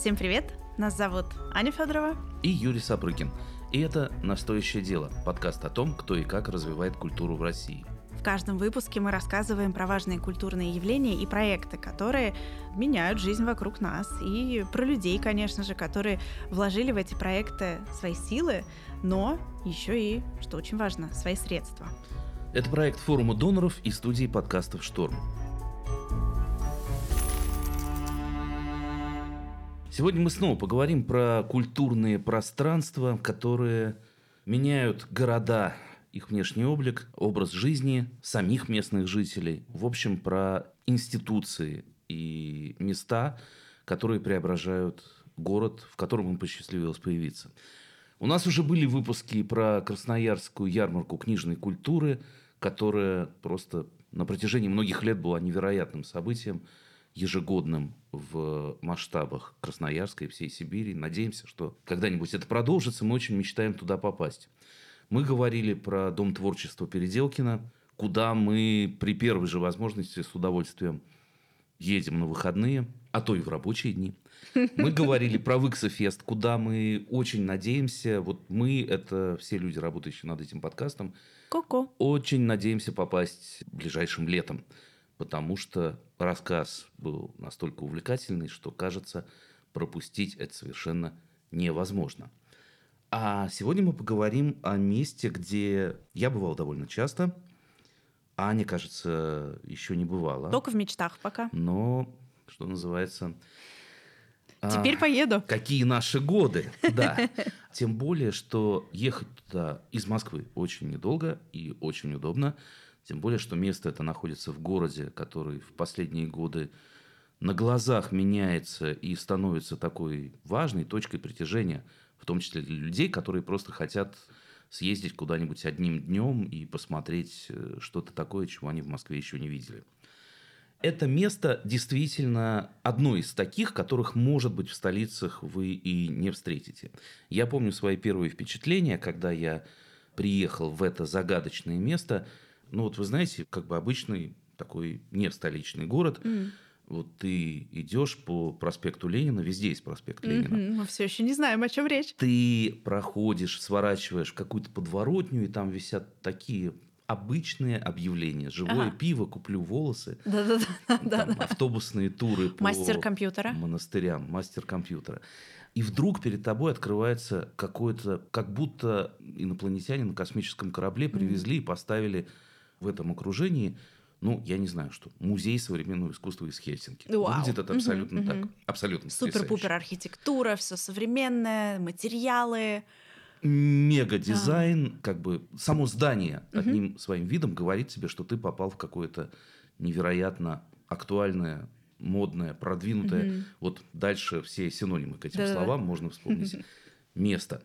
Всем привет! Нас зовут Аня Федорова и Юрий Сапрыкин. И это «Настоящее дело» – подкаст о том, кто и как развивает культуру в России. В каждом выпуске мы рассказываем про важные культурные явления и проекты, которые меняют жизнь вокруг нас, и про людей, конечно же, которые вложили в эти проекты свои силы, но еще и, что очень важно, свои средства. Это проект форума доноров и студии подкастов «Шторм». Сегодня мы снова поговорим про культурные пространства, которые меняют города, их внешний облик, образ жизни самих местных жителей. В общем, про институции и места, которые преображают город, в котором им посчастливилось появиться. У нас уже были выпуски про Красноярскую ярмарку книжной культуры, которая просто на протяжении многих лет была невероятным событием, ежегодным в масштабах Красноярска и всей Сибири. Надеемся, что когда-нибудь это продолжится. Мы очень мечтаем туда попасть. Мы говорили про Дом творчества Переделкина, куда мы при первой же возможности с удовольствием едем на выходные, а то и в рабочие дни. Мы говорили про Выксофест, куда мы очень надеемся, вот мы, это все люди, работающие над этим подкастом, Ко-ко. очень надеемся попасть ближайшим летом, потому что рассказ был настолько увлекательный, что, кажется, пропустить это совершенно невозможно. А сегодня мы поговорим о месте, где я бывал довольно часто. Аня, кажется, еще не бывала. Только в мечтах пока. Но, что называется... Теперь а, поеду. Какие наши годы, да. Тем более, что ехать туда из Москвы очень недолго и очень удобно. Тем более, что место это находится в городе, который в последние годы на глазах меняется и становится такой важной точкой притяжения, в том числе для людей, которые просто хотят съездить куда-нибудь одним днем и посмотреть э, что-то такое, чего они в Москве еще не видели. Это место действительно одно из таких, которых, может быть, в столицах вы и не встретите. Я помню свои первые впечатления, когда я приехал в это загадочное место. Ну, вот вы знаете, как бы обычный такой не столичный город. Mm. Вот ты идешь по проспекту Ленина, везде есть проспект Ленина. Mm-hmm. Мы все еще не знаем, о чем речь. Ты проходишь, сворачиваешь в какую-то подворотню, и там висят такие обычные объявления. Живое ага. пиво, куплю волосы. Да-да-да. Автобусные туры по мастер компьютера. монастырям, мастер компьютера. И вдруг перед тобой открывается какое-то, как будто инопланетяне на космическом корабле привезли mm. и поставили в этом окружении ну, я не знаю, что музей современного искусства из Хельсинки. Вау. Выглядит это абсолютно угу, так. Угу. Абсолютно Супер-пупер архитектура, все современное, материалы мега дизайн, а. как бы само здание угу. одним своим видом говорит тебе, что ты попал в какое-то невероятно актуальное, модное, продвинутое. Угу. Вот дальше все синонимы к этим да. словам можно вспомнить. Место.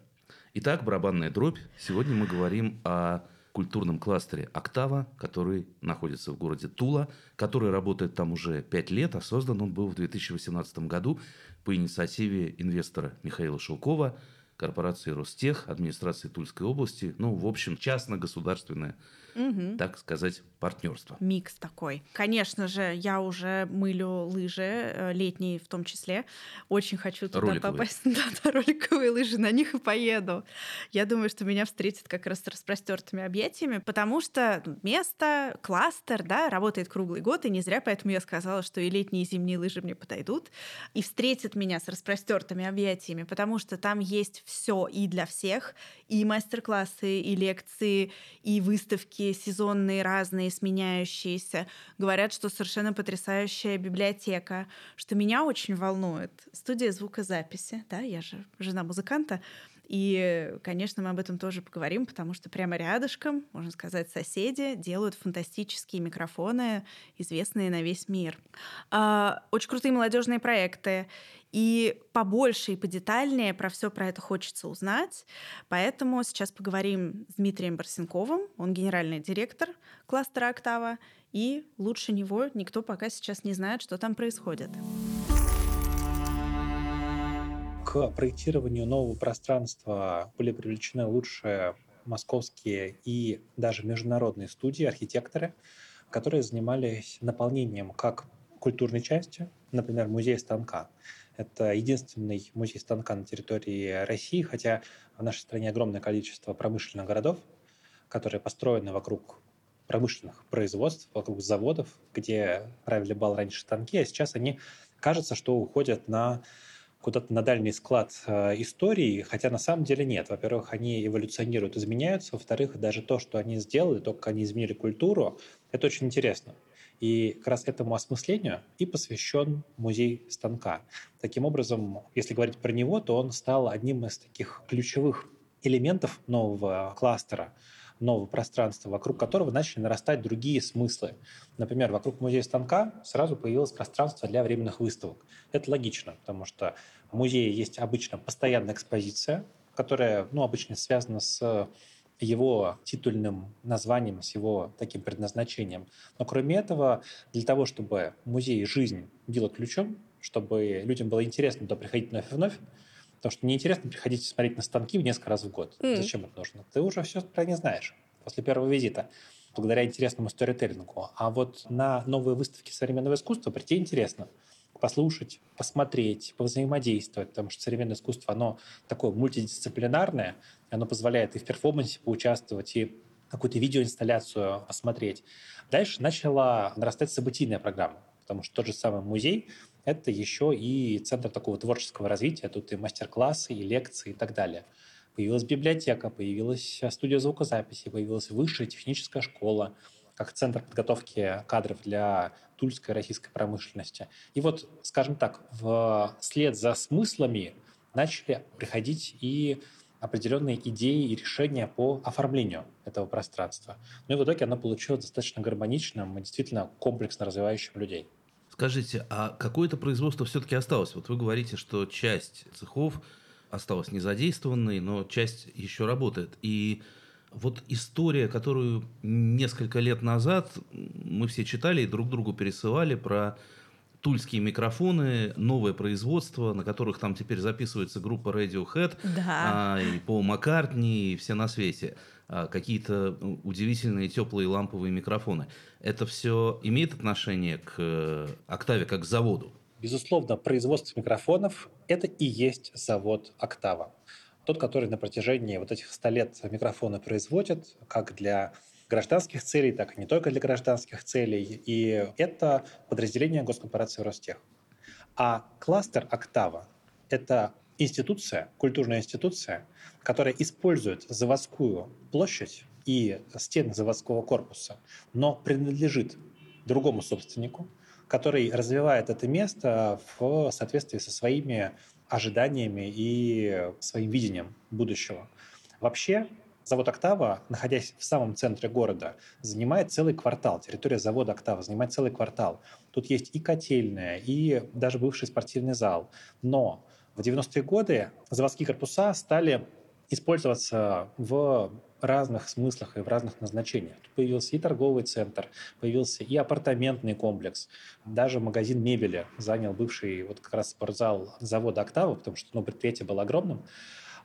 Итак, барабанная дробь. Сегодня мы говорим о культурном кластере «Октава», который находится в городе Тула, который работает там уже пять лет, а создан он был в 2018 году по инициативе инвестора Михаила Шелкова – корпорации Ростех, администрации Тульской области, ну, в общем, частно-государственное, угу. так сказать, партнерство. Микс такой. Конечно же, я уже мылю лыжи, э, летние в том числе. Очень хочу туда роликовые. попасть. Да, да, роликовые лыжи, на них и поеду. Я думаю, что меня встретят как раз с распростертыми объятиями, потому что место, кластер, да, работает круглый год, и не зря поэтому я сказала, что и летние, и зимние лыжи мне подойдут, и встретят меня с распростертыми объятиями, потому что там есть все и для всех, и мастер-классы, и лекции, и выставки сезонные разные, сменяющиеся. Говорят, что совершенно потрясающая библиотека, что меня очень волнует. Студия звукозаписи, да, я же жена музыканта, и, конечно, мы об этом тоже поговорим, потому что прямо рядышком, можно сказать, соседи делают фантастические микрофоны, известные на весь мир. А, очень крутые молодежные проекты. И побольше и подетальнее про все про это хочется узнать. Поэтому сейчас поговорим с Дмитрием Барсенковым. Он генеральный директор кластера «Октава». И лучше него никто пока сейчас не знает, что там происходит к проектированию нового пространства были привлечены лучшие московские и даже международные студии, архитекторы, которые занимались наполнением как культурной части, например, музей станка. Это единственный музей станка на территории России, хотя в нашей стране огромное количество промышленных городов, которые построены вокруг промышленных производств, вокруг заводов, где правили бал раньше станки, а сейчас они, кажется, что уходят на куда-то на дальний склад э, истории, хотя на самом деле нет. Во-первых, они эволюционируют, изменяются. Во-вторых, даже то, что они сделали, то, как они изменили культуру, это очень интересно. И как раз этому осмыслению и посвящен музей станка. Таким образом, если говорить про него, то он стал одним из таких ключевых элементов нового кластера – нового пространства, вокруг которого начали нарастать другие смыслы. Например, вокруг музея станка сразу появилось пространство для временных выставок. Это логично, потому что в музее есть обычно постоянная экспозиция, которая ну, обычно связана с его титульным названием, с его таким предназначением. Но кроме этого, для того, чтобы музей «Жизнь» била ключом, чтобы людям было интересно туда приходить вновь и вновь, Потому что неинтересно приходить смотреть на станки в несколько раз в год. Mm. Зачем это нужно? Ты уже все про них знаешь после первого визита, благодаря интересному сторителлингу. А вот на новые выставки современного искусства прийти интересно послушать, посмотреть, повзаимодействовать, потому что современное искусство, оно такое мультидисциплинарное, оно позволяет и в перформансе поучаствовать, и какую-то видеоинсталляцию посмотреть. Дальше начала нарастать событийная программа, потому что тот же самый музей это еще и центр такого творческого развития. Тут и мастер-классы, и лекции и так далее. Появилась библиотека, появилась студия звукозаписи, появилась высшая техническая школа, как центр подготовки кадров для тульской российской промышленности. И вот, скажем так, вслед за смыслами начали приходить и определенные идеи и решения по оформлению этого пространства. Ну и в итоге оно получилось достаточно гармоничным и действительно комплексно развивающим людей. Скажите, а какое-то производство все-таки осталось? Вот вы говорите, что часть цехов осталась незадействованной, но часть еще работает. И вот история, которую несколько лет назад мы все читали и друг другу пересылали про тульские микрофоны, новое производство, на которых там теперь записывается группа Radiohead, да. а, и Пол Маккартни, и все на свете. А, какие-то ну, удивительные теплые ламповые микрофоны. Это все имеет отношение к э, Октаве как к заводу? Безусловно, производство микрофонов – это и есть завод «Октава». Тот, который на протяжении вот этих 100 лет микрофоны производит, как для гражданских целей, так и не только для гражданских целей. И это подразделение госкорпорации Ростех. А кластер «Октава» – это институция, культурная институция, которая использует заводскую площадь и стены заводского корпуса, но принадлежит другому собственнику, который развивает это место в соответствии со своими ожиданиями и своим видением будущего. Вообще, завод «Октава», находясь в самом центре города, занимает целый квартал. Территория завода «Октава» занимает целый квартал. Тут есть и котельная, и даже бывший спортивный зал. Но в 90-е годы заводские корпуса стали использоваться в разных смыслах и в разных назначениях. Тут появился и торговый центр, появился и апартаментный комплекс, даже магазин мебели занял бывший вот как раз спортзал завода «Октава», потому что ну, предприятие было огромным.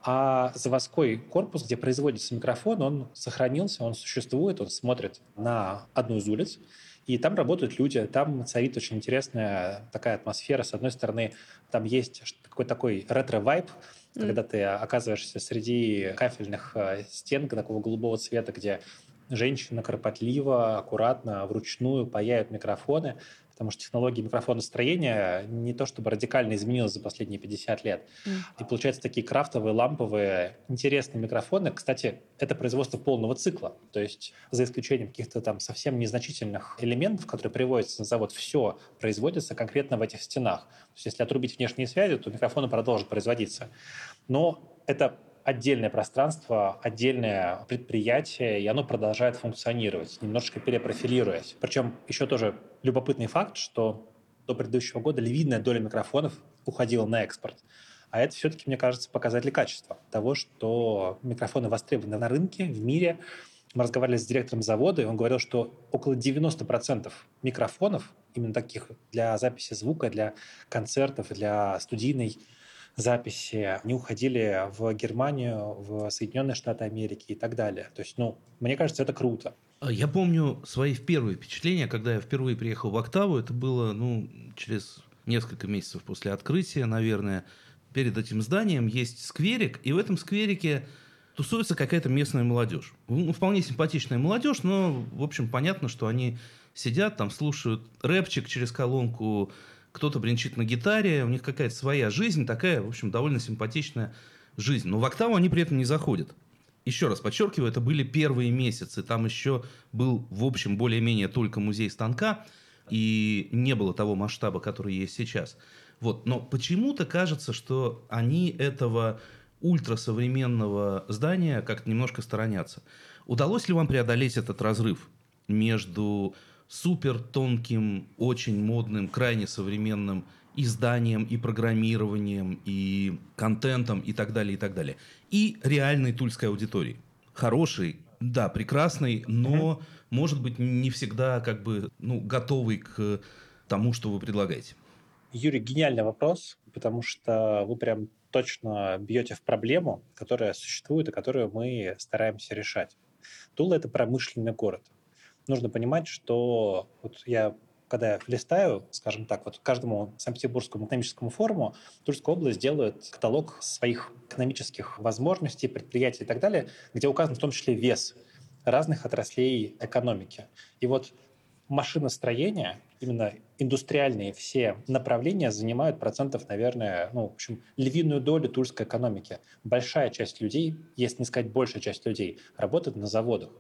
А заводской корпус, где производится микрофон, он сохранился, он существует, он смотрит на одну из улиц, и там работают люди, там царит очень интересная такая атмосфера. С одной стороны, там есть какой-то такой ретро-вайб, mm. когда ты оказываешься среди кафельных э, стен такого голубого цвета, где женщина кропотливо, аккуратно, вручную паяют микрофоны потому что технология микрофоностроения не то чтобы радикально изменилась за последние 50 лет. Mm. И получаются такие крафтовые, ламповые, интересные микрофоны. Кстати, это производство полного цикла. То есть за исключением каких-то там совсем незначительных элементов, которые приводятся на завод, все производится конкретно в этих стенах. То есть если отрубить внешние связи, то микрофоны продолжат производиться. Но это отдельное пространство, отдельное предприятие, и оно продолжает функционировать, немножечко перепрофилируясь. Причем еще тоже любопытный факт, что до предыдущего года львиная доля микрофонов уходила на экспорт. А это все-таки, мне кажется, показатель качества того, что микрофоны востребованы на рынке, в мире. Мы разговаривали с директором завода, и он говорил, что около 90% микрофонов, именно таких для записи звука, для концертов, для студийной записи, они уходили в Германию, в Соединенные Штаты Америки и так далее. То есть, ну, мне кажется, это круто. А я помню свои первые впечатления, когда я впервые приехал в «Октаву». Это было, ну, через несколько месяцев после открытия, наверное. Перед этим зданием есть скверик, и в этом скверике тусуется какая-то местная молодежь. Ну, вполне симпатичная молодежь, но, в общем, понятно, что они сидят там, слушают рэпчик через колонку, кто-то бренчит на гитаре, у них какая-то своя жизнь, такая, в общем, довольно симпатичная жизнь. Но в октаву они при этом не заходят. Еще раз подчеркиваю, это были первые месяцы. Там еще был, в общем, более-менее только музей станка, и не было того масштаба, который есть сейчас. Вот. Но почему-то кажется, что они этого ультрасовременного здания как-то немножко сторонятся. Удалось ли вам преодолеть этот разрыв между супер тонким, очень модным, крайне современным изданием и программированием, и контентом, и так далее, и так далее. И реальной тульской аудитории. Хороший, да, прекрасный, но, угу. может быть, не всегда как бы, ну, готовый к тому, что вы предлагаете. Юрий, гениальный вопрос, потому что вы прям точно бьете в проблему, которая существует и которую мы стараемся решать. Тула – это промышленный город нужно понимать, что вот я когда я листаю, скажем так, вот каждому Санкт-Петербургскому экономическому форуму Тульская область делает каталог своих экономических возможностей, предприятий и так далее, где указан в том числе вес разных отраслей экономики. И вот машиностроение, именно индустриальные все направления занимают процентов, наверное, ну, в общем, львиную долю тульской экономики. Большая часть людей, если не сказать большая часть людей, работает на заводах.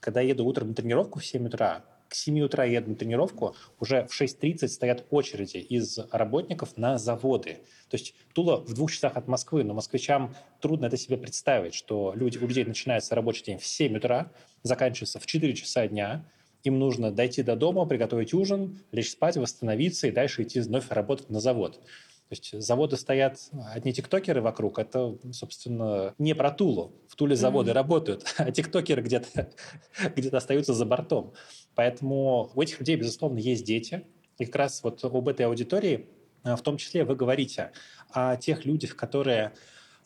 Когда я еду утром на тренировку в 7 утра, к 7 утра еду на тренировку, уже в 6.30 стоят очереди из работников на заводы. То есть Тула в двух часах от Москвы, но москвичам трудно это себе представить, что люди, у людей начинается рабочий день в 7 утра, заканчивается в 4 часа дня, им нужно дойти до дома, приготовить ужин, лечь спать, восстановиться и дальше идти вновь работать на завод. То есть заводы стоят одни тиктокеры вокруг, это, собственно, не про Тулу. В Туле заводы mm-hmm. работают, а тиктокеры где-то где остаются за бортом. Поэтому у этих людей, безусловно, есть дети. И как раз вот об этой аудитории а, в том числе вы говорите о тех людях, которые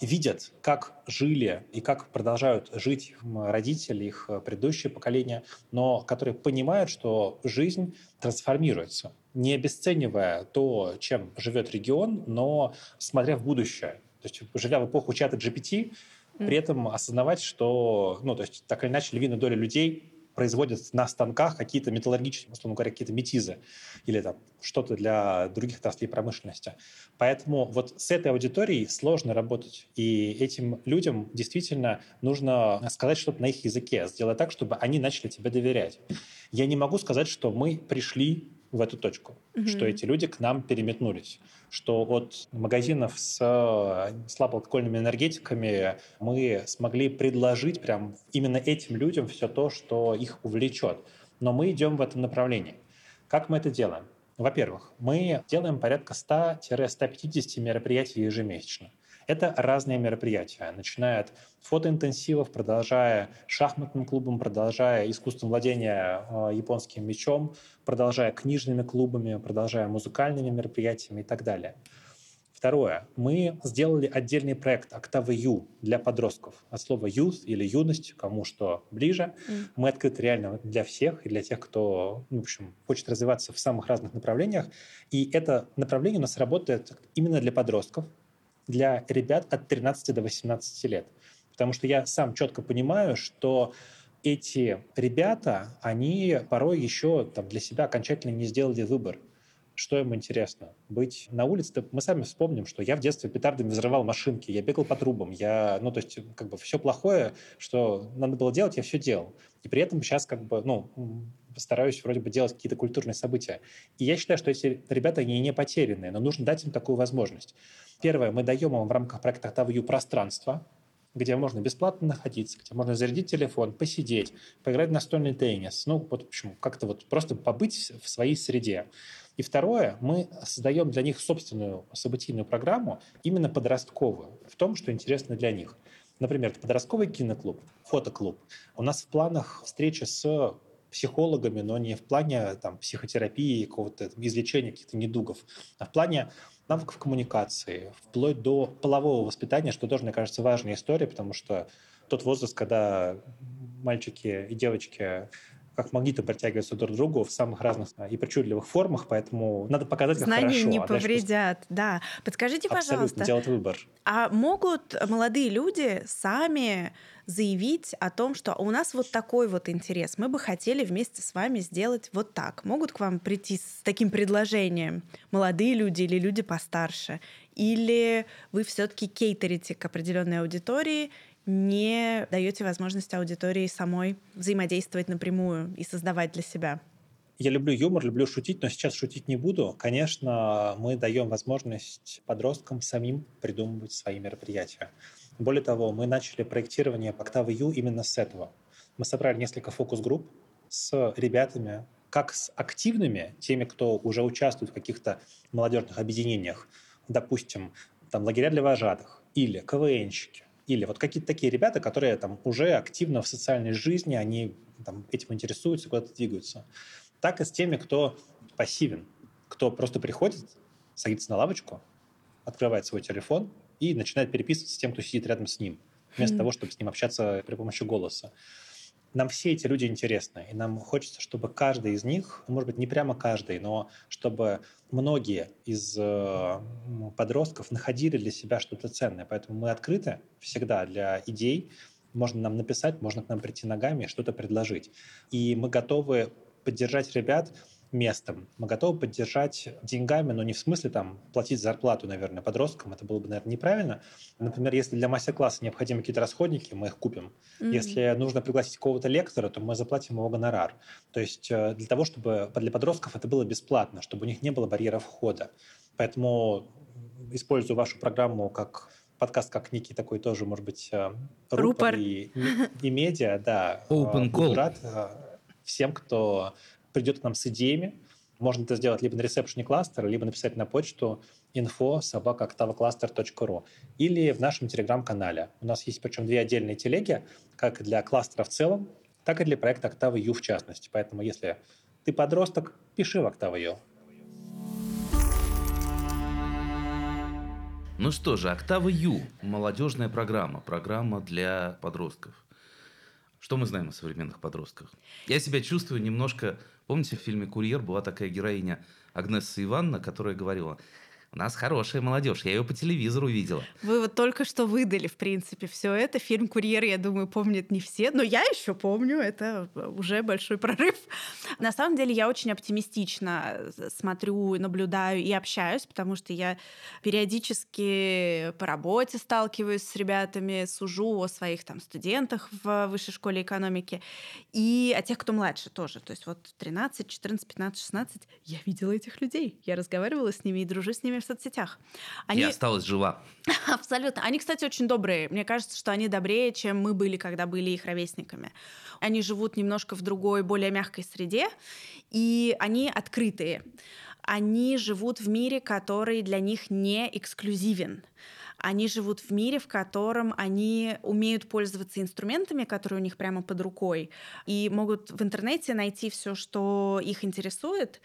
видят, как жили и как продолжают жить родители, их предыдущее поколение, но которые понимают, что жизнь трансформируется, не обесценивая то, чем живет регион, но смотря в будущее. То есть, живя в эпоху чата GPT, при этом осознавать, что, ну, то есть, так или иначе, львиная доля людей производят на станках какие-то металлургические, условно говоря, какие-то метизы или там что-то для других отраслей промышленности. Поэтому вот с этой аудиторией сложно работать. И этим людям действительно нужно сказать что-то на их языке, сделать так, чтобы они начали тебе доверять. Я не могу сказать, что мы пришли в эту точку, mm-hmm. что эти люди к нам переметнулись, что от магазинов с э, слабоалкогольными энергетиками мы смогли предложить прям именно этим людям все то, что их увлечет. Но мы идем в этом направлении. Как мы это делаем? Во-первых, мы делаем порядка 100-150 мероприятий ежемесячно. Это разные мероприятия, начиная от фотоинтенсивов, продолжая шахматным клубом, продолжая искусством владения э, японским мечом, продолжая книжными клубами, продолжая музыкальными мероприятиями и так далее. Второе. Мы сделали отдельный проект «Октава Ю» для подростков. От слова «youth» или «юность», кому что ближе. Mm. Мы открыты реально для всех и для тех, кто ну, в общем, хочет развиваться в самых разных направлениях. И это направление у нас работает именно для подростков, для ребят от 13 до 18 лет. Потому что я сам четко понимаю, что эти ребята, они порой еще там, для себя окончательно не сделали выбор. Что им интересно? Быть на улице? Мы сами вспомним, что я в детстве петардами взрывал машинки, я бегал по трубам, я, ну, то есть, как бы все плохое, что надо было делать, я все делал. И при этом сейчас, как бы, ну, стараюсь вроде бы делать какие-то культурные события. И я считаю, что эти ребята, они не потерянные, но нужно дать им такую возможность. Первое, мы даем им в рамках проекта «Октавью» пространство, где можно бесплатно находиться, где можно зарядить телефон, посидеть, поиграть в настольный теннис. Ну, вот почему? Как-то вот просто побыть в своей среде. И второе, мы создаем для них собственную событийную программу, именно подростковую, в том, что интересно для них. Например, подростковый киноклуб, фотоклуб. У нас в планах встреча с психологами, но не в плане там, психотерапии, какого-то излечения каких-то недугов, а в плане навыков коммуникации, вплоть до полового воспитания, что тоже, мне кажется, важная история, потому что тот возраст, когда мальчики и девочки как магниты притягиваются друг к другу в самых разных а, и причудливых формах, поэтому надо показать, как Знания хорошо. не а повредят, да. Подскажите, Абсолютно, пожалуйста. делать выбор. А могут молодые люди сами заявить о том, что у нас вот такой вот интерес, мы бы хотели вместе с вами сделать вот так. Могут к вам прийти с таким предложением молодые люди или люди постарше? Или вы все-таки кейтерите к определенной аудитории, не даете возможность аудитории самой взаимодействовать напрямую и создавать для себя? Я люблю юмор, люблю шутить, но сейчас шутить не буду. Конечно, мы даем возможность подросткам самим придумывать свои мероприятия. Более того, мы начали проектирование Октавы Ю именно с этого. Мы собрали несколько фокус-групп с ребятами, как с активными, теми, кто уже участвует в каких-то молодежных объединениях, допустим, там лагеря для вожатых, или КВНщики, или вот какие-то такие ребята, которые там уже активно в социальной жизни, они там, этим интересуются, куда-то двигаются. Так и с теми, кто пассивен, кто просто приходит, садится на лавочку, открывает свой телефон и начинает переписываться с тем, кто сидит рядом с ним, вместо mm-hmm. того, чтобы с ним общаться при помощи голоса. Нам все эти люди интересны, и нам хочется, чтобы каждый из них, ну, может быть, не прямо каждый, но чтобы многие из э, подростков находили для себя что-то ценное. Поэтому мы открыты всегда для идей. Можно нам написать, можно к нам прийти ногами, что-то предложить. И мы готовы поддержать ребят местом. Мы готовы поддержать деньгами, но не в смысле там платить зарплату, наверное, подросткам. Это было бы, наверное, неправильно. Например, если для мастер-класса необходимы какие-то расходники, мы их купим. Mm-hmm. Если нужно пригласить какого-то лектора, то мы заплатим его гонорар. То есть э, для того, чтобы для подростков это было бесплатно, чтобы у них не было барьеров входа. Поэтому использую вашу программу как подкаст как некий такой тоже, может быть, э, рупор, рупор. И, и медиа, да. Open call. Рад э, всем, кто придет к нам с идеями. Можно это сделать либо на ресепшене кластера, либо написать на почту info собака или в нашем телеграм-канале. У нас есть причем две отдельные телеги, как для кластера в целом, так и для проекта Octava U в частности. Поэтому если ты подросток, пиши в Octava U. Ну что же, Octava U – молодежная программа, программа для подростков. Что мы знаем о современных подростках? Я себя чувствую немножко... Помните, в фильме «Курьер» была такая героиня Агнесса Ивановна, которая говорила, у нас хорошая молодежь. Я ее по телевизору видела. Вы вот только что выдали, в принципе, все это. Фильм «Курьер», я думаю, помнят не все, но я еще помню. Это уже большой прорыв. На самом деле я очень оптимистично смотрю, наблюдаю и общаюсь, потому что я периодически по работе сталкиваюсь с ребятами, сужу о своих там студентах в высшей школе экономики и о тех, кто младше тоже. То есть вот 13, 14, 15, 16 я видела этих людей. Я разговаривала с ними и дружу с ними в соцсетях. Они... И осталась жива. Абсолютно. Они, кстати, очень добрые. Мне кажется, что они добрее, чем мы были, когда были их ровесниками. Они живут немножко в другой, более мягкой среде, и они открытые. Они живут в мире, который для них не эксклюзивен они живут в мире, в котором они умеют пользоваться инструментами, которые у них прямо под рукой, и могут в интернете найти все, что их интересует,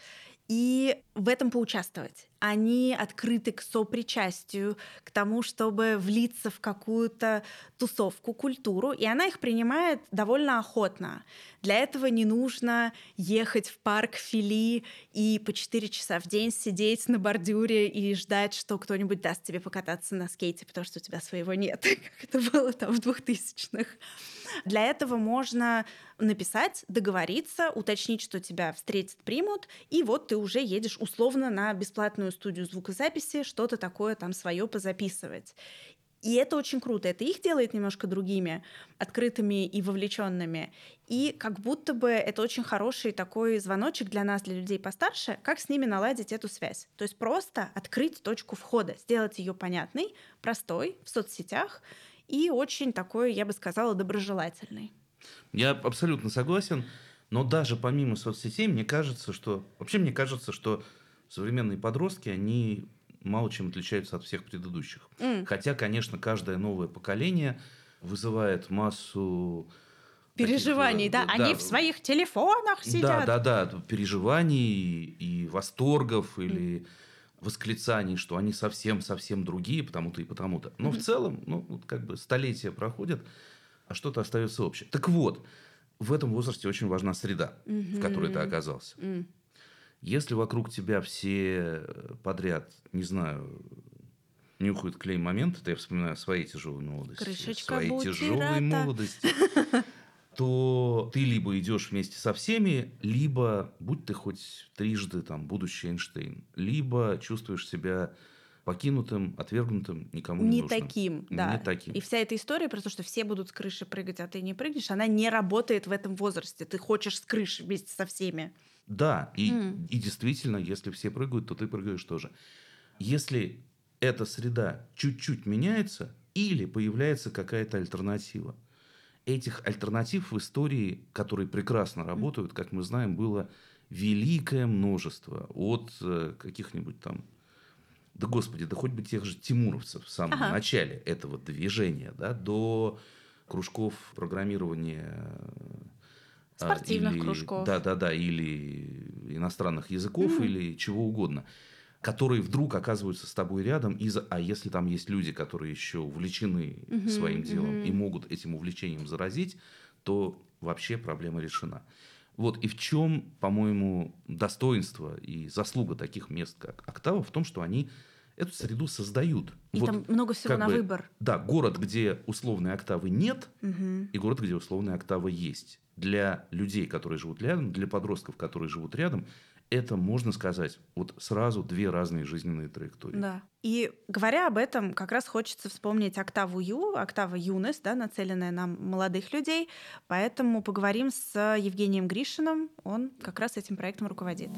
и в этом поучаствовать. Они открыты к сопричастию, к тому, чтобы влиться в какую-то тусовку, культуру, и она их принимает довольно охотно. Для этого не нужно ехать в парк Фили и по 4 часа в день сидеть на бордюре и ждать, что кто-нибудь даст тебе покататься на скейте, потому что у тебя своего нет, как это было там в 2000-х. Для этого можно написать, договориться, уточнить, что тебя встретят, примут, и вот ты уже едешь условно на бесплатную студию звукозаписи, что-то такое там свое позаписывать. И это очень круто. Это их делает немножко другими, открытыми и вовлеченными. И как будто бы это очень хороший такой звоночек для нас, для людей постарше, как с ними наладить эту связь. То есть просто открыть точку входа, сделать ее понятной, простой в соцсетях и очень такой, я бы сказала, доброжелательный. Я абсолютно согласен. Но даже помимо соцсетей, мне кажется, что... Вообще мне кажется, что современные подростки, они мало чем отличаются от всех предыдущих. Mm. Хотя, конечно, каждое новое поколение вызывает массу переживаний, таких, да? да? Они в своих телефонах сидят. Да, да, да, переживаний и восторгов mm. или восклицаний, что они совсем-совсем другие, потому-то и потому-то. Но mm-hmm. в целом, ну, вот как бы столетия проходят, а что-то остается общее. Так вот, в этом возрасте очень важна среда, угу. в которой ты оказался. Mm. Если вокруг тебя все подряд, не знаю, нюхают клей момент, это я вспоминаю свои тяжелые молодости. Крышечка свои бутирата. тяжелые молодости. то ты либо идешь вместе со всеми, либо, будь ты хоть трижды там будущий Эйнштейн, либо чувствуешь себя покинутым, отвергнутым, никому не, не нужным. таким, да. Не таким. И вся эта история про то, что все будут с крыши прыгать, а ты не прыгнешь, она не работает в этом возрасте. Ты хочешь с крыши вместе со всеми. Да, и, mm. и действительно, если все прыгают, то ты прыгаешь тоже. Если эта среда чуть-чуть меняется или появляется какая-то альтернатива. Этих альтернатив в истории, которые прекрасно работают, как мы знаем, было великое множество. От э, каких-нибудь там да господи, да хоть бы тех же тимуровцев в самом ага. начале этого движения, да, до кружков программирования спортивных или, кружков, да, да, да, или иностранных языков, mm или чего угодно, которые вдруг оказываются с тобой рядом, из а если там есть люди, которые еще увлечены mm своим делом mm и могут этим увлечением заразить, то вообще проблема решена. Вот и в чем, по-моему, достоинство и заслуга таких мест, как Октава, в том, что они эту среду создают. И вот, там много всего на бы, выбор. Да, город, где условной октавы нет, угу. и город, где условная октава есть. Для людей, которые живут рядом, для подростков, которые живут рядом, это, можно сказать, вот сразу две разные жизненные траектории. Да. И говоря об этом, как раз хочется вспомнить октаву Ю, октава юность, да, нацеленная на молодых людей. Поэтому поговорим с Евгением Гришиным. Он как раз этим проектом руководит.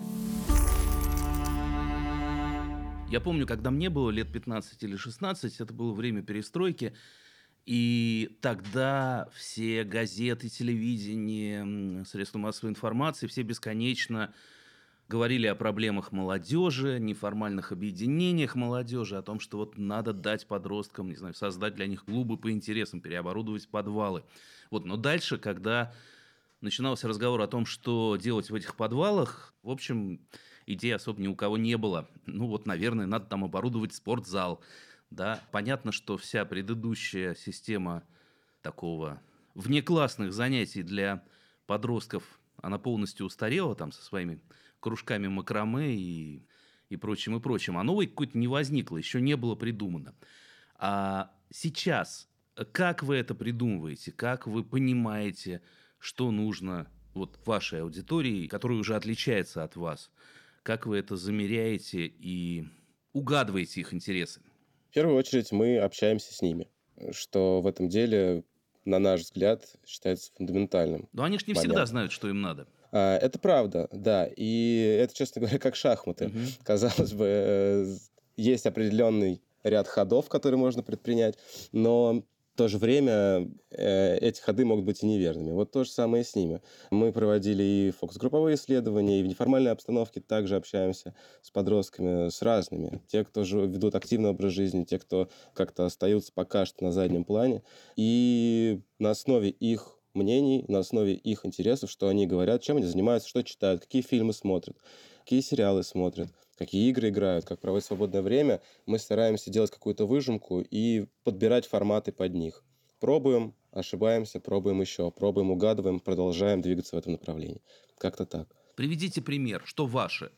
Я помню, когда мне было лет 15 или 16, это было время перестройки, и тогда все газеты, телевидение, средства массовой информации, все бесконечно говорили о проблемах молодежи, неформальных объединениях молодежи, о том, что вот надо дать подросткам, не знаю, создать для них клубы по интересам, переоборудовать подвалы. Вот, но дальше, когда начинался разговор о том, что делать в этих подвалах, в общем, идей особо ни у кого не было. Ну вот, наверное, надо там оборудовать спортзал. Да, понятно, что вся предыдущая система такого внеклассных занятий для подростков, она полностью устарела там со своими кружками макраме и, и прочим, и прочим. А новой какой-то не возникло, еще не было придумано. А сейчас как вы это придумываете? Как вы понимаете, что нужно вот вашей аудитории, которая уже отличается от вас? Как вы это замеряете и угадываете их интересы? В первую очередь мы общаемся с ними, что в этом деле, на наш взгляд, считается фундаментальным. Но они же не моментом. всегда знают, что им надо. А, это правда, да. И это, честно говоря, как шахматы. Угу. Казалось бы, э, есть определенный ряд ходов, которые можно предпринять, но в то же время э, эти ходы могут быть и неверными. Вот то же самое с ними. Мы проводили и фокус-групповые исследования, и в неформальной обстановке также общаемся с подростками, с разными. Те, кто же ведут активный образ жизни, те, кто как-то остаются пока что на заднем плане. И на основе их мнений, на основе их интересов, что они говорят, чем они занимаются, что читают, какие фильмы смотрят, какие сериалы смотрят, какие игры играют, как проводить свободное время, мы стараемся делать какую-то выжимку и подбирать форматы под них. Пробуем, ошибаемся, пробуем еще, пробуем, угадываем, продолжаем двигаться в этом направлении. Как-то так. Приведите пример, что ваше,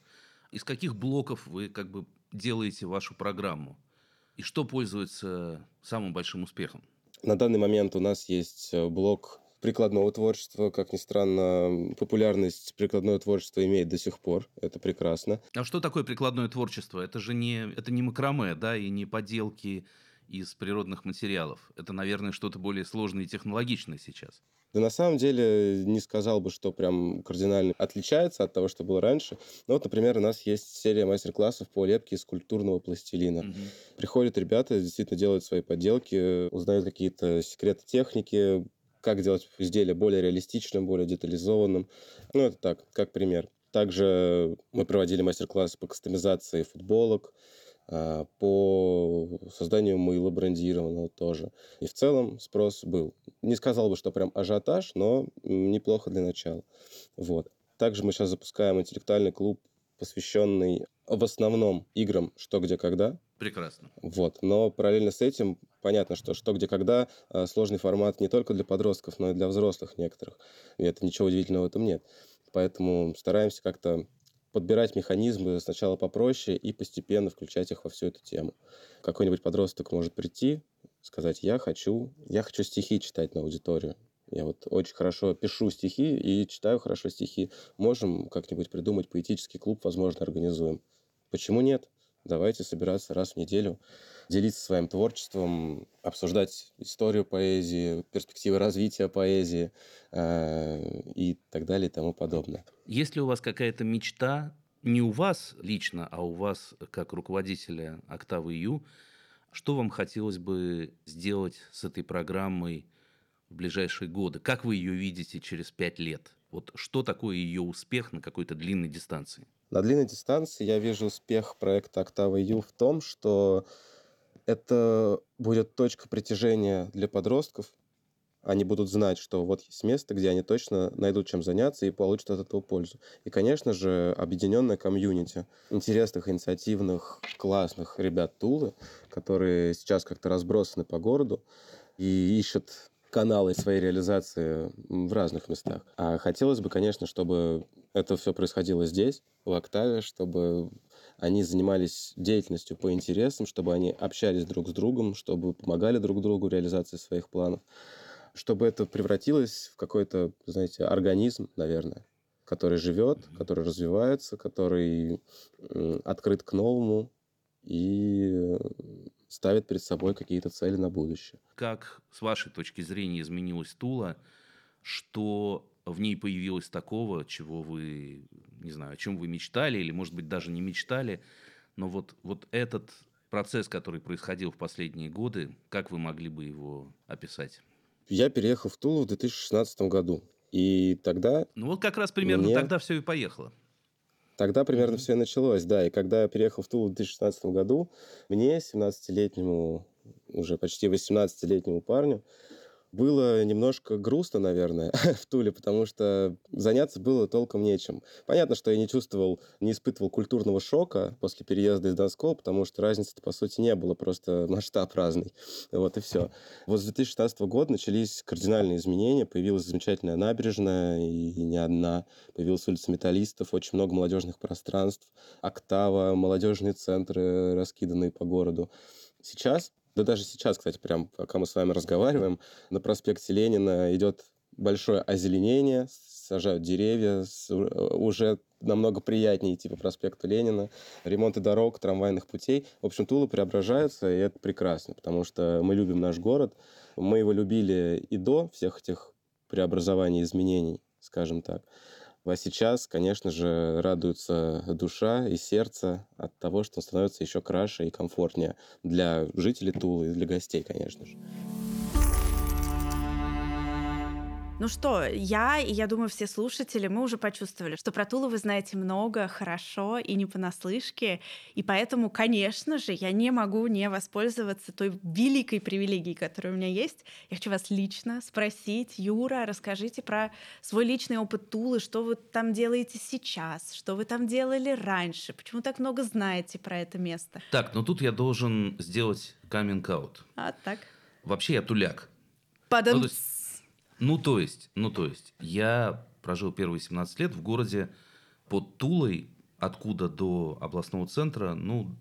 из каких блоков вы как бы делаете вашу программу и что пользуется самым большим успехом? На данный момент у нас есть э, блок прикладного творчества. Как ни странно, популярность прикладного творчества имеет до сих пор. Это прекрасно. А что такое прикладное творчество? Это же не, это не макраме, да, и не поделки из природных материалов. Это, наверное, что-то более сложное и технологичное сейчас. Да на самом деле не сказал бы, что прям кардинально отличается от того, что было раньше. Ну вот, например, у нас есть серия мастер-классов по лепке из культурного пластилина. Угу. Приходят ребята, действительно делают свои поделки, узнают какие-то секреты техники, как сделать изделие более реалистичным, более детализованным. Ну, это так, как пример. Также мы проводили мастер-классы по кастомизации футболок, а, по созданию мыла брендированного тоже. И в целом спрос был. Не сказал бы, что прям ажиотаж, но неплохо для начала. Вот. Также мы сейчас запускаем интеллектуальный клуб посвященный в основном играм «Что, где, когда». Прекрасно. Вот. Но параллельно с этим понятно, что «Что, где, когда» — сложный формат не только для подростков, но и для взрослых некоторых. И это ничего удивительного в этом нет. Поэтому стараемся как-то подбирать механизмы сначала попроще и постепенно включать их во всю эту тему. Какой-нибудь подросток может прийти, сказать, я хочу, я хочу стихи читать на аудиторию. Я вот очень хорошо пишу стихи и читаю хорошо стихи. Можем как-нибудь придумать поэтический клуб, возможно, организуем. Почему нет? Давайте собираться раз в неделю, делиться своим творчеством, обсуждать историю поэзии, перспективы развития поэзии э, и так далее и тому подобное. Есть ли у вас какая-то мечта, не у вас лично, а у вас как руководителя «Октавы Ю», что вам хотелось бы сделать с этой программой в ближайшие годы? Как вы ее видите через пять лет? Вот что такое ее успех на какой-то длинной дистанции? На длинной дистанции я вижу успех проекта «Октава Ю» в том, что это будет точка притяжения для подростков. Они будут знать, что вот есть место, где они точно найдут чем заняться и получат от этого пользу. И, конечно же, объединенная комьюнити интересных, инициативных, классных ребят Тулы, которые сейчас как-то разбросаны по городу и ищут каналы своей реализации в разных местах. А хотелось бы, конечно, чтобы это все происходило здесь, в Октаве, чтобы они занимались деятельностью по интересам, чтобы они общались друг с другом, чтобы помогали друг другу в реализации своих планов, чтобы это превратилось в какой-то, знаете, организм, наверное, который живет, который развивается, который открыт к новому и ставит перед собой какие-то цели на будущее. Как, с вашей точки зрения, изменилась Тула? Что в ней появилось такого, чего вы, не знаю, о чем вы мечтали, или, может быть, даже не мечтали, но вот, вот этот процесс, который происходил в последние годы, как вы могли бы его описать? Я переехал в Тулу в 2016 году. И тогда... Ну вот как раз примерно мне... тогда все и поехало. Тогда примерно все и началось, да. И когда я переехал в Тулу в 2016 году, мне, 17-летнему, уже почти 18-летнему парню, было немножко грустно, наверное, в Туле, потому что заняться было толком нечем. Понятно, что я не чувствовал, не испытывал культурного шока после переезда из Донского, потому что разницы-то, по сути, не было, просто масштаб разный. Вот и все. Вот с 2016 года начались кардинальные изменения, появилась замечательная набережная, и не одна, появилась улица металлистов, очень много молодежных пространств, октава, молодежные центры, раскиданные по городу. Сейчас да даже сейчас, кстати, прям пока мы с вами разговариваем, на проспекте Ленина идет большое озеленение, сажают деревья, уже намного приятнее идти по проспекту Ленина, ремонты дорог, трамвайных путей. В общем, Тула преображается, и это прекрасно, потому что мы любим наш город, мы его любили и до всех этих преобразований, изменений, скажем так. А сейчас, конечно же, радуется душа и сердце от того, что становится еще краше и комфортнее для жителей Тулы и для гостей, конечно же. Ну что, я и я думаю, все слушатели, мы уже почувствовали, что про Тулу вы знаете много, хорошо и не понаслышке. И поэтому, конечно же, я не могу не воспользоваться той великой привилегией, которая у меня есть. Я хочу вас лично спросить, Юра, расскажите про свой личный опыт Тулы, что вы там делаете сейчас, что вы там делали раньше, почему так много знаете про это место. Так, ну тут я должен сделать каминг-аут. А, так. Вообще я туляк. Падам. Ну, ну, то есть, ну, то есть, я прожил первые 17 лет в городе под Тулой, откуда до областного центра, ну,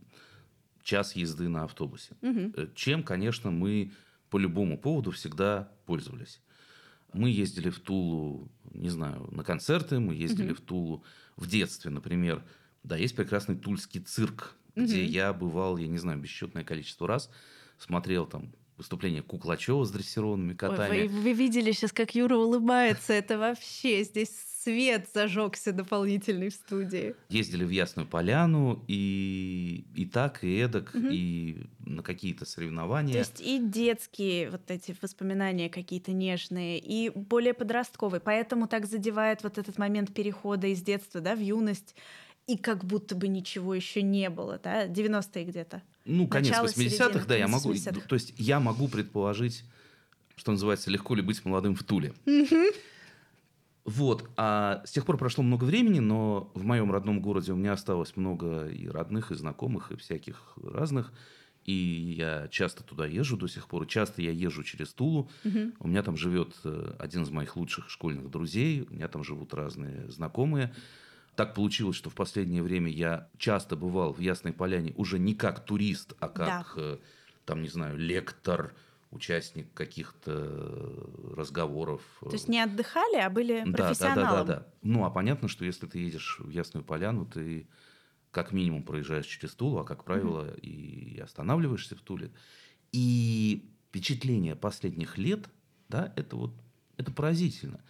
час езды на автобусе. Угу. Чем, конечно, мы по любому поводу всегда пользовались. Мы ездили в Тулу, не знаю, на концерты, мы ездили угу. в Тулу в детстве, например. Да, есть прекрасный тульский цирк, угу. где я бывал, я не знаю, бесчетное количество раз, смотрел там выступление Куклачева с дрессированными котами. Ой, вы, вы видели сейчас, как Юра улыбается. Это вообще здесь свет зажегся дополнительный в студии. Ездили в Ясную Поляну и, и так, и эдак, угу. и на какие-то соревнования. То есть и детские вот эти воспоминания какие-то нежные, и более подростковые. Поэтому так задевает вот этот момент перехода из детства да, в юность, и как будто бы ничего еще не было, да, 90-е где-то. Ну, конец 80-х, да, я могу. То есть я могу предположить, что называется, легко ли быть молодым в Туле. Вот, а с тех пор прошло много времени, но в моем родном городе у меня осталось много и родных, и знакомых, и всяких разных. И я часто туда езжу до сих пор. Часто я езжу через Тулу. Угу. У меня там живет э, один из моих лучших школьных друзей. У меня там живут разные знакомые. Так получилось, что в последнее время я часто бывал в Ясной Поляне уже не как турист, а как, да. Э, там, не знаю, лектор, участник каких-то разговоров. То есть не отдыхали, а были профессионалом? Да, да, да, да. Ну, а понятно, что если ты едешь в Ясную Поляну, ты как минимум проезжаешь через Тулу, а как правило mm-hmm. и останавливаешься в Туле. И впечатление последних лет, да, это вот это поразительно.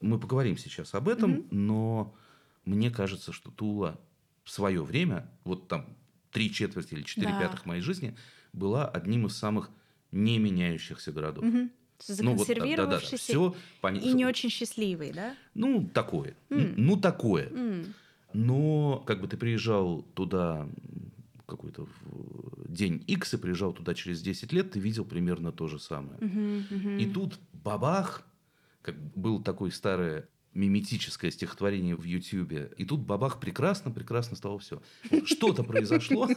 Мы поговорим сейчас об этом, mm-hmm. но мне кажется, что Тула в свое время, вот там три четверти или четыре да. пятых моей жизни, была одним из самых не меняющихся городов. Угу. Законсервировавшийся ну, вот, да, да, да, все, и не очень счастливый, да? Ну, такое. Mm. Ну, такое. Mm. Но как бы ты приезжал туда какой-то день X и приезжал туда через 10 лет, ты видел примерно то же самое. Uh-huh, uh-huh. И тут бабах, как было такое старое миметическое стихотворение в Ютьюбе, и тут бабах прекрасно, прекрасно стало все. Что-то произошло,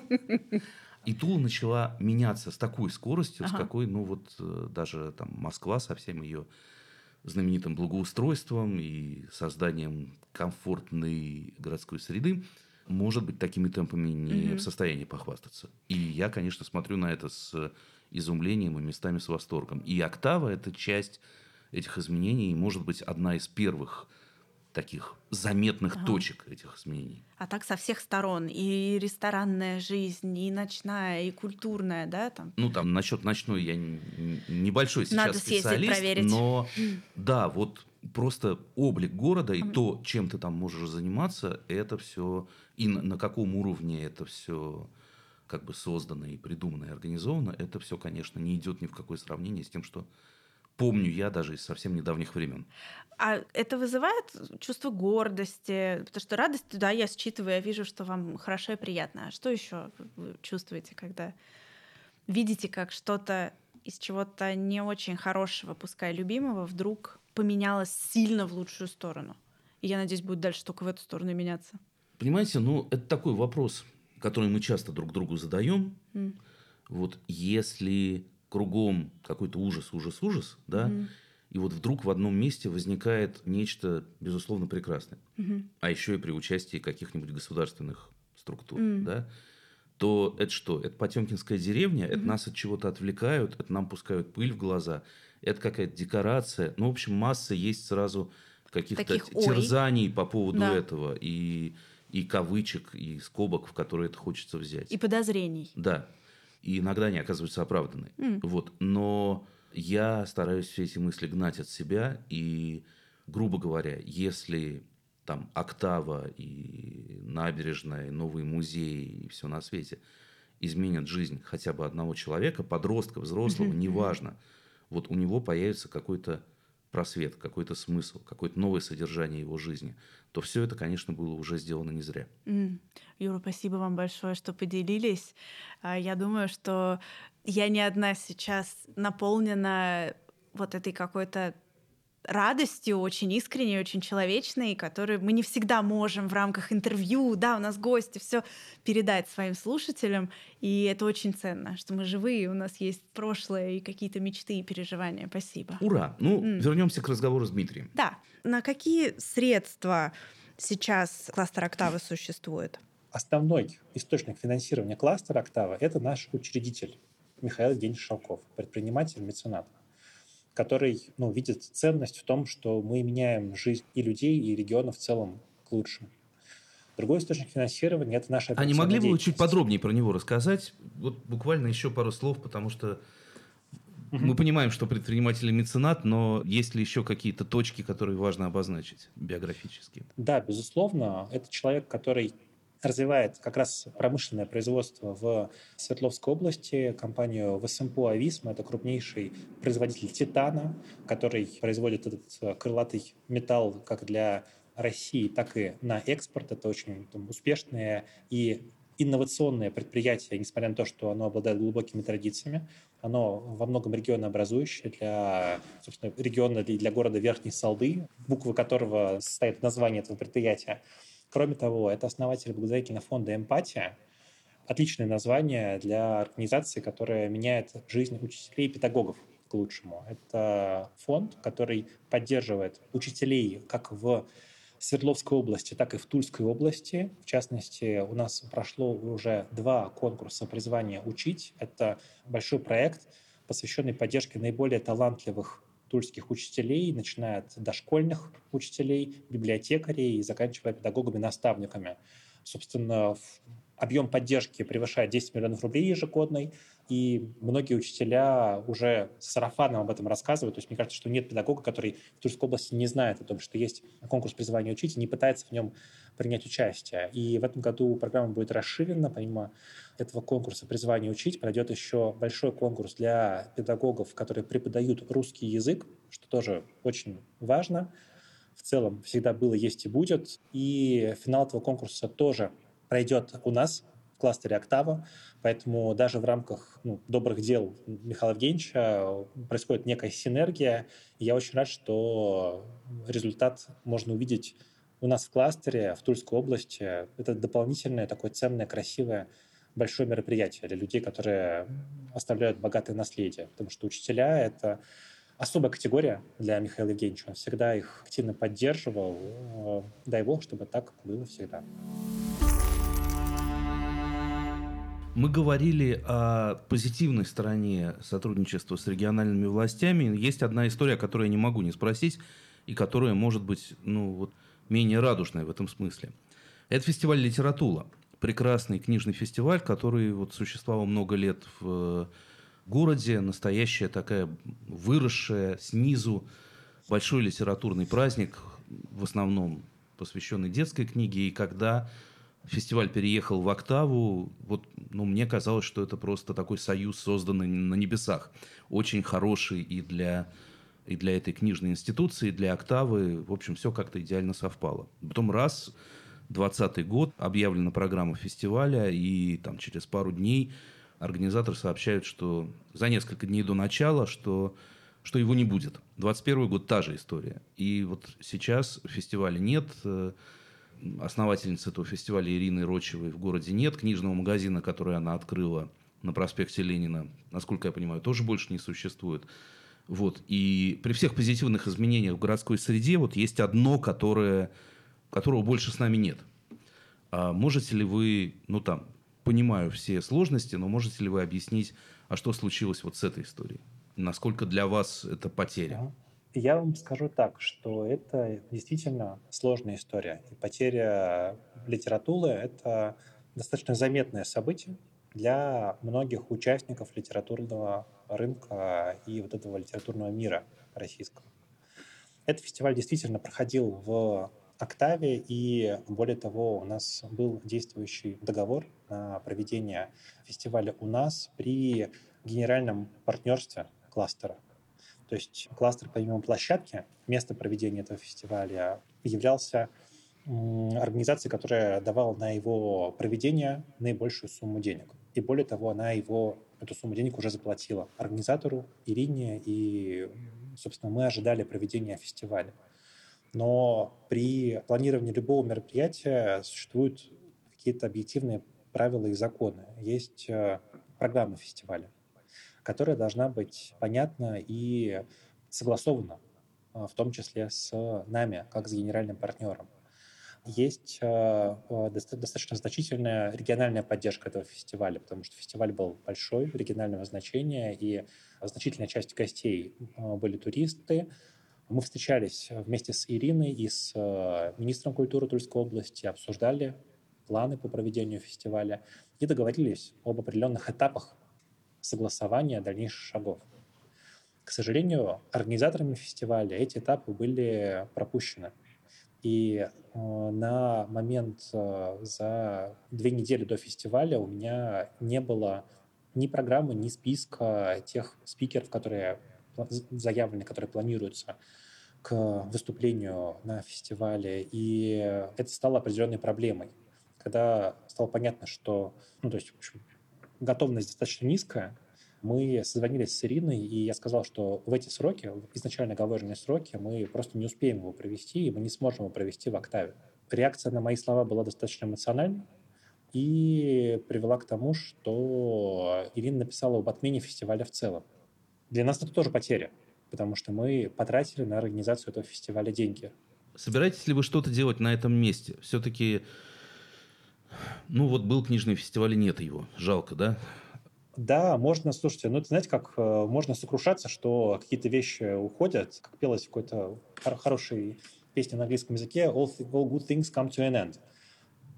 и Тула начала меняться с такой скоростью, ага. с какой, ну вот э, даже там Москва со всем ее знаменитым благоустройством и созданием комфортной городской среды, может быть, такими темпами не угу. в состоянии похвастаться. И я, конечно, смотрю на это с изумлением и местами с восторгом. И «Октава» – это часть этих изменений, и, может быть, одна из первых таких заметных ага. точек этих изменений. А так со всех сторон. И ресторанная жизнь, и ночная, и культурная, да? Там. Ну, там, насчет ночной я небольшой сейчас Надо специалист, проверить. но да, вот просто облик города и то, чем ты там можешь заниматься, это все и на, на каком уровне это все как бы создано и придумано и организовано, это все, конечно, не идет ни в какое сравнение с тем, что помню я даже из совсем недавних времен. А это вызывает чувство гордости? Потому что радость, да, я считываю, я вижу, что вам хорошо и приятно. А что еще вы чувствуете, когда видите, как что-то из чего-то не очень хорошего, пускай любимого, вдруг поменялось сильно в лучшую сторону? И я надеюсь, будет дальше только в эту сторону меняться. Понимаете, ну, это такой вопрос, который мы часто друг другу задаем. Mm. Вот если кругом какой-то ужас, ужас, ужас, да, mm и вот вдруг в одном месте возникает нечто, безусловно, прекрасное, mm а еще и при участии каких-нибудь государственных структур, mm да, то это что? Это Потемкинская деревня, mm это нас от чего-то отвлекают, это нам пускают пыль в глаза, это какая-то декорация. Ну, в общем, масса есть сразу каких-то Таких, терзаний по поводу да. этого и, и кавычек, и скобок, в которые это хочется взять. И подозрений. Да и иногда они оказываются оправданы. Mm. Вот. Но я стараюсь все эти мысли гнать от себя, и, грубо говоря, если там Октава и набережная, и новые музеи и все на свете изменят жизнь хотя бы одного человека, подростка, взрослого, mm-hmm. неважно, вот у него появится какой-то просвет, какой-то смысл, какое-то новое содержание его жизни, то все это, конечно, было уже сделано не зря. Mm. Юра, спасибо вам большое, что поделились. А, я думаю, что я не одна сейчас наполнена вот этой какой-то радостью, очень искренней, очень человечной, которую мы не всегда можем в рамках интервью, да, у нас гости, все передать своим слушателям. И это очень ценно, что мы живые, у нас есть прошлое и какие-то мечты и переживания. Спасибо. Ура! Ну, mm. вернемся к разговору с Дмитрием. Да. На какие средства сейчас кластер «Октавы» существует? Основной источник финансирования кластера «Октава» — это наш учредитель Михаил Евгеньевич Шалков, предприниматель, меценат который ну, видит ценность в том, что мы меняем жизнь и людей, и региона в целом к лучшему. Другой источник финансирования – это наша А не могли бы вы чуть подробнее про него рассказать? Вот буквально еще пару слов, потому что мы понимаем, что предприниматель и меценат, но есть ли еще какие-то точки, которые важно обозначить биографически? Да, безусловно. Это человек, который развивает как раз промышленное производство в Свердловской области, компанию ВСМПО «Ависма». Это крупнейший производитель титана, который производит этот э, крылатый металл как для России, так и на экспорт. Это очень там, успешная и инновационное предприятие, несмотря на то, что оно обладает глубокими традициями. Оно во многом регионообразующее для, собственно, региона для, для города Верхней Салды, буквы которого состоит название этого предприятия. Кроме того, это основатель благотворительного фонда «Эмпатия», отличное название для организации, которая меняет жизнь учителей и педагогов к лучшему. Это фонд, который поддерживает учителей как в Свердловской области, так и в Тульской области. В частности, у нас прошло уже два конкурса призвания «Учить». Это большой проект, посвященный поддержке наиболее талантливых тульских учителей, начиная от дошкольных учителей, библиотекарей и заканчивая педагогами-наставниками. Собственно, объем поддержки превышает 10 миллионов рублей ежегодный, и многие учителя уже сарафаном об этом рассказывают. То есть мне кажется, что нет педагога, который в Тульской области не знает о том, что есть конкурс призвания учить и не пытается в нем принять участие. И в этом году программа будет расширена. Помимо этого конкурса призвания учить пройдет еще большой конкурс для педагогов, которые преподают русский язык, что тоже очень важно. В целом всегда было, есть и будет. И финал этого конкурса тоже пройдет у нас кластере «Октава», поэтому даже в рамках ну, добрых дел Михаила Евгеньевича происходит некая синергия, и я очень рад, что результат можно увидеть у нас в кластере, в Тульской области. Это дополнительное такое ценное, красивое большое мероприятие для людей, которые оставляют богатое наследие. Потому что учителя — это особая категория для Михаила Евгеньевича. Он всегда их активно поддерживал. Дай бог, чтобы так было всегда. Мы говорили о позитивной стороне сотрудничества с региональными властями. Есть одна история, которую я не могу не спросить, и которая может быть ну, вот, менее радужная в этом смысле. Это фестиваль «Литература». Прекрасный книжный фестиваль, который вот существовал много лет в городе. Настоящая такая выросшая снизу большой литературный праздник, в основном посвященный детской книге. И когда фестиваль переехал в «Октаву», вот, ну, мне казалось, что это просто такой союз, созданный на небесах. Очень хороший и для, и для этой книжной институции, и для «Октавы». В общем, все как-то идеально совпало. Потом раз, 20 год, объявлена программа фестиваля, и там через пару дней организаторы сообщают, что за несколько дней до начала, что что его не будет. 21 год та же история. И вот сейчас фестиваля нет, э, основательницы этого фестиваля Ирины Рочевой в городе нет. Книжного магазина, который она открыла на проспекте Ленина, насколько я понимаю, тоже больше не существует. Вот. И при всех позитивных изменениях в городской среде вот есть одно, которое, которого больше с нами нет. А можете ли вы, ну там, понимаю все сложности, но можете ли вы объяснить, а что случилось вот с этой историей? Насколько для вас это потеря? Я вам скажу так, что это действительно сложная история. И потеря литературы – это достаточно заметное событие для многих участников литературного рынка и вот этого литературного мира российского. Этот фестиваль действительно проходил в октаве, и более того, у нас был действующий договор на проведение фестиваля у нас при генеральном партнерстве кластера то есть кластер, помимо площадки, место проведения этого фестиваля являлся организацией, которая давала на его проведение наибольшую сумму денег. И более того, она его, эту сумму денег уже заплатила организатору Ирине, и, собственно, мы ожидали проведения фестиваля. Но при планировании любого мероприятия существуют какие-то объективные правила и законы. Есть э, программа фестиваля которая должна быть понятна и согласована, а, в том числе с нами, как с генеральным партнером. Есть а, а, достаточно значительная региональная поддержка этого фестиваля, потому что фестиваль был большой, регионального значения, и значительная часть гостей были туристы. Мы встречались вместе с Ириной и с министром культуры Тульской области, обсуждали планы по проведению фестиваля и договорились об определенных этапах согласования дальнейших шагов. К сожалению, организаторами фестиваля эти этапы были пропущены. И э, на момент э, за две недели до фестиваля у меня не было ни программы, ни списка тех спикеров, которые заявлены, которые планируются к выступлению на фестивале. И это стало определенной проблемой когда стало понятно, что, ну, то есть, в общем, готовность достаточно низкая, мы созвонились с Ириной, и я сказал, что в эти сроки, в изначально оговоренные сроки, мы просто не успеем его провести, и мы не сможем его провести в «Октаве». Реакция на мои слова была достаточно эмоциональной и привела к тому, что Ирина написала об отмене фестиваля в целом. Для нас это тоже потеря, потому что мы потратили на организацию этого фестиваля деньги. Собираетесь ли вы что-то делать на этом месте? Все-таки, ну вот был книжный фестиваль, и нет его. Жалко, да? Да, можно, слушайте, ну, это знаете, как э, можно сокрушаться, что какие-то вещи уходят, как пелось в какой-то хор- хорошей песне на английском языке all, all good things come to an end.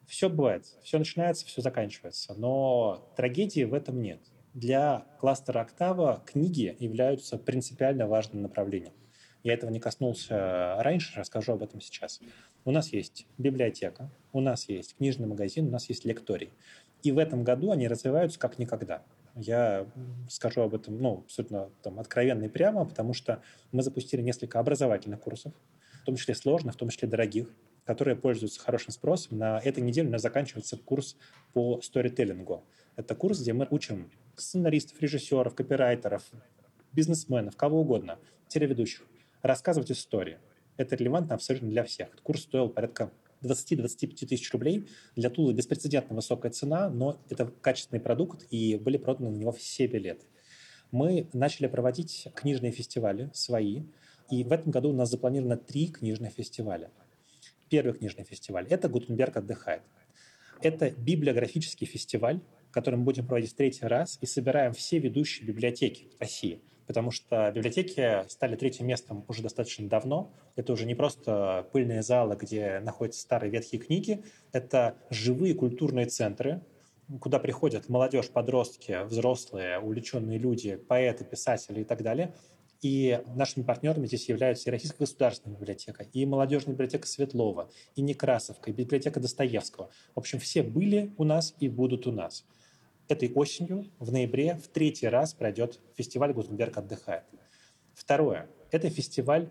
Все бывает, все начинается, все заканчивается, но трагедии в этом нет. Для кластера «Октава» книги являются принципиально важным направлением. Я этого не коснулся раньше, расскажу об этом сейчас. У нас есть библиотека, у нас есть книжный магазин, у нас есть лекторий. И в этом году они развиваются как никогда. Я скажу об этом ну, абсолютно там, откровенно и прямо, потому что мы запустили несколько образовательных курсов, в том числе сложных, в том числе дорогих, которые пользуются хорошим спросом. На этой неделе у нас заканчивается курс по сторителлингу. Это курс, где мы учим сценаристов, режиссеров, копирайтеров, бизнесменов, кого угодно, телеведущих, рассказывать истории. Это релевантно абсолютно для всех. Курс стоил порядка 20-25 тысяч рублей. Для Тулы беспрецедентно высокая цена, но это качественный продукт, и были проданы на него все билеты. Мы начали проводить книжные фестивали свои, и в этом году у нас запланировано три книжных фестиваля. Первый книжный фестиваль – это «Гутенберг отдыхает». Это библиографический фестиваль, который мы будем проводить в третий раз, и собираем все ведущие библиотеки России – потому что библиотеки стали третьим местом уже достаточно давно. Это уже не просто пыльные залы, где находятся старые ветхие книги, это живые культурные центры, куда приходят молодежь, подростки, взрослые, увлеченные люди, поэты, писатели и так далее. И нашими партнерами здесь являются и Российская государственная библиотека, и Молодежная библиотека Светлова, и Некрасовка, и библиотека Достоевского. В общем, все были у нас и будут у нас этой осенью, в ноябре, в третий раз пройдет фестиваль «Гутенберг отдыхает». Второе – это фестиваль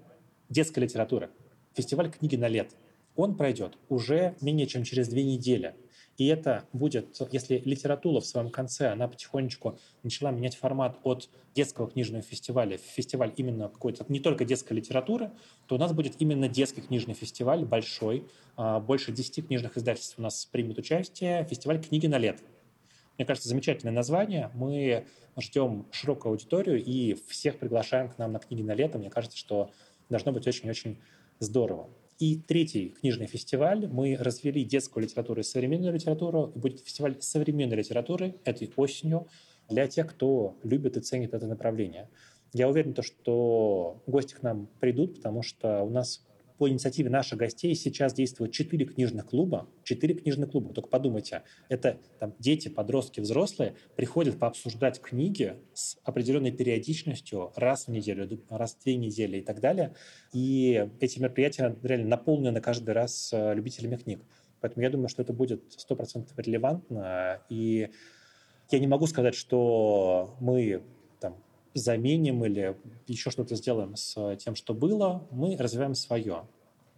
детской литературы, фестиваль книги на лет. Он пройдет уже менее чем через две недели. И это будет, если литература в своем конце, она потихонечку начала менять формат от детского книжного фестиваля в фестиваль именно какой-то, не только детской литературы, то у нас будет именно детский книжный фестиваль, большой, а, больше 10 книжных издательств у нас примет участие, фестиваль книги на лет. Мне кажется, замечательное название. Мы ждем широкую аудиторию и всех приглашаем к нам на книги на лето. Мне кажется, что должно быть очень-очень здорово. И третий книжный фестиваль. Мы развели детскую литературу и современную литературу. Будет фестиваль современной литературы этой осенью для тех, кто любит и ценит это направление. Я уверен, что гости к нам придут, потому что у нас по инициативе наших гостей сейчас действуют четыре книжных клуба. Четыре книжных клуба. Только подумайте, это там, дети, подростки, взрослые приходят пообсуждать книги с определенной периодичностью раз в неделю, раз в две недели и так далее. И эти мероприятия реально наполнены каждый раз э, любителями книг. Поэтому я думаю, что это будет 100% релевантно. И я не могу сказать, что мы заменим или еще что-то сделаем с тем, что было, мы развиваем свое.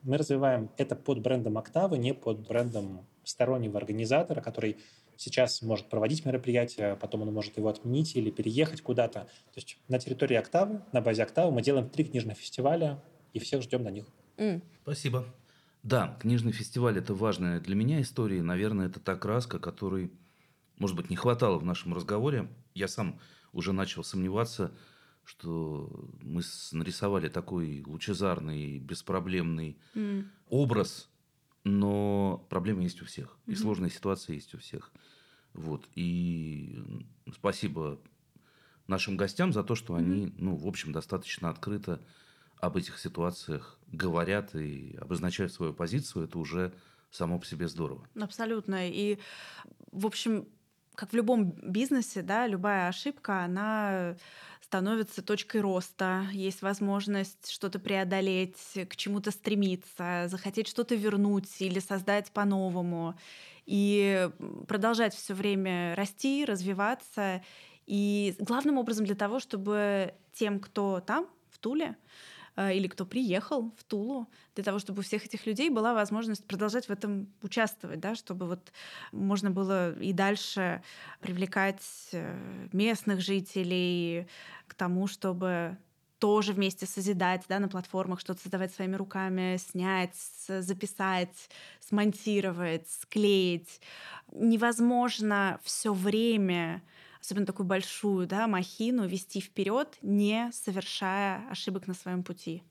Мы развиваем это под брендом Октавы, не под брендом стороннего организатора, который сейчас может проводить мероприятие, потом он может его отменить или переехать куда-то. То есть на территории Октавы, на базе Октавы мы делаем три книжных фестиваля и всех ждем на них. Mm. Спасибо. Да, книжный фестиваль – это важная для меня история. Наверное, это та краска, которой, может быть, не хватало в нашем разговоре. Я сам уже начал сомневаться, что мы нарисовали такой лучезарный, беспроблемный mm. образ, но проблемы есть у всех, mm-hmm. и сложные ситуации есть у всех. Вот. И спасибо нашим гостям за то, что mm-hmm. они, ну, в общем, достаточно открыто об этих ситуациях говорят и обозначают свою позицию. Это уже само по себе здорово. Абсолютно. И, в общем, как в любом бизнесе, да, любая ошибка, она становится точкой роста, есть возможность что-то преодолеть, к чему-то стремиться, захотеть что-то вернуть или создать по-новому и продолжать все время расти, развиваться. И главным образом для того, чтобы тем, кто там, в Туле, или кто приехал в Тулу, для того, чтобы у всех этих людей была возможность продолжать в этом участвовать, да, чтобы вот можно было и дальше привлекать э, местных жителей к тому, чтобы тоже вместе созидать да, на платформах, что-то создавать своими руками, снять, записать, смонтировать, склеить. Невозможно все время особенно такую большую да, махину вести вперед, не совершая ошибок на своем пути.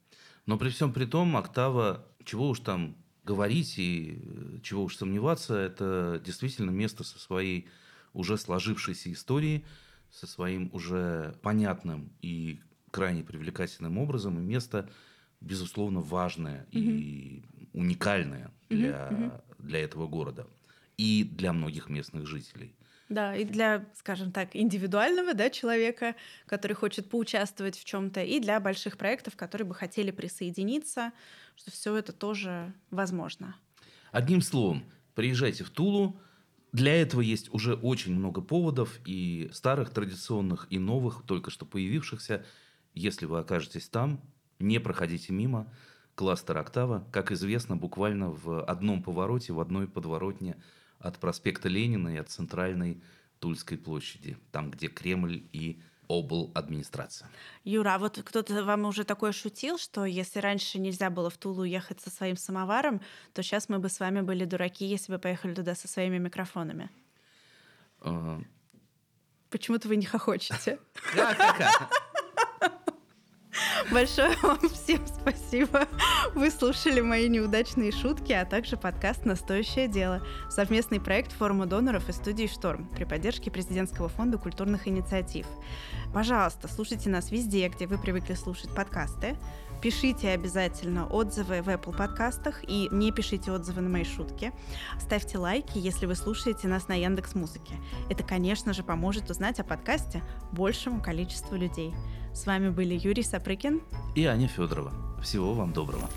Но при всем при том, Октава, чего уж там говорить и э, чего уж сомневаться, это действительно место со своей уже сложившейся историей, со своим уже понятным и крайне привлекательным образом, и место, безусловно, важное угу. и уникальное для, угу. для этого города и для многих местных жителей. Да, и для, скажем так, индивидуального да, человека, который хочет поучаствовать в чем-то, и для больших проектов, которые бы хотели присоединиться, что все это тоже возможно. Одним словом, приезжайте в Тулу. Для этого есть уже очень много поводов, и старых, традиционных, и новых, только что появившихся. Если вы окажетесь там, не проходите мимо. Кластер «Октава», как известно, буквально в одном повороте, в одной подворотне – от проспекта Ленина и от центральной Тульской площади, там, где Кремль и обл. администрация. Юра, а вот кто-то вам уже такое шутил, что если раньше нельзя было в Тулу ехать со своим самоваром, то сейчас мы бы с вами были дураки, если бы поехали туда со своими микрофонами. А... Почему-то вы не хохочете. Большое вам всем спасибо. Вы слушали мои неудачные шутки, а также подкаст «Настоящее дело» — совместный проект форума доноров и студии «Шторм» при поддержке Президентского фонда культурных инициатив. Пожалуйста, слушайте нас везде, где вы привыкли слушать подкасты. Пишите обязательно отзывы в Apple подкастах и не пишите отзывы на мои шутки. Ставьте лайки, если вы слушаете нас на Яндекс Музыке. Это, конечно же, поможет узнать о подкасте большему количеству людей. С вами были Юрий Сапрыкин и Аня Федорова. Всего вам доброго.